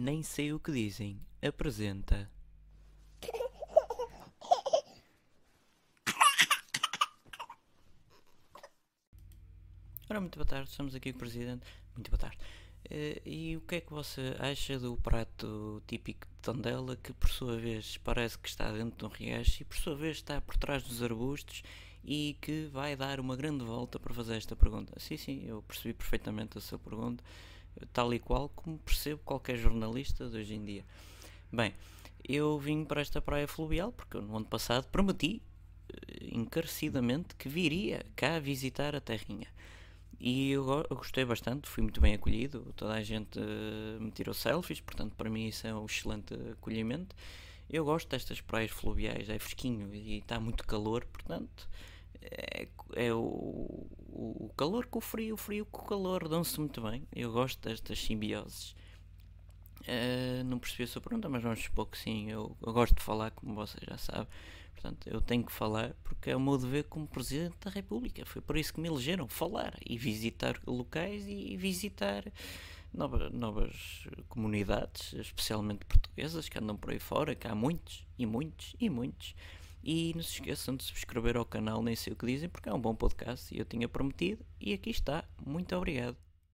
Nem sei o que dizem. Apresenta. Ora, muito boa tarde, estamos aqui com o Presidente. Muito boa tarde. Uh, e o que é que você acha do prato típico de Tondela que por sua vez parece que está dentro de um riacho e por sua vez está por trás dos arbustos e que vai dar uma grande volta para fazer esta pergunta? Sim, sim, eu percebi perfeitamente a sua pergunta, tal e qual como percebo qualquer jornalista de hoje em dia. Bem, eu vim para esta praia fluvial porque no ano passado prometi eh, encarecidamente que viria cá visitar a terrinha. E eu, gostei bastante, fui muito bem acolhido, toda a gente uh, me tirou selfies, portanto para mim isso é um excelente acolhimento. Eu gosto destas praias fluviais, é fresquinho e está muito calor, portanto é, é o, calor com o frio, o frio com o calor, dão-se muito bem. Eu gosto destas simbioses. Uh, não percebi a sua pergunta, mas vamos supor que sim. Eu, eu, gosto de falar, como você já sabe. Portanto, eu tenho que falar porque é o meu dever como Presidente da República. Foi por isso que me elegeram falar e visitar locais e visitar novas, novas comunidades, especialmente portuguesas, que andam por aí fora, que há muitos e muitos e muitos. E não se esqueçam de subscrever ao canal, nem sei o que dizem, porque é um bom podcast e eu tinha prometido. E aqui está. Muito obrigado.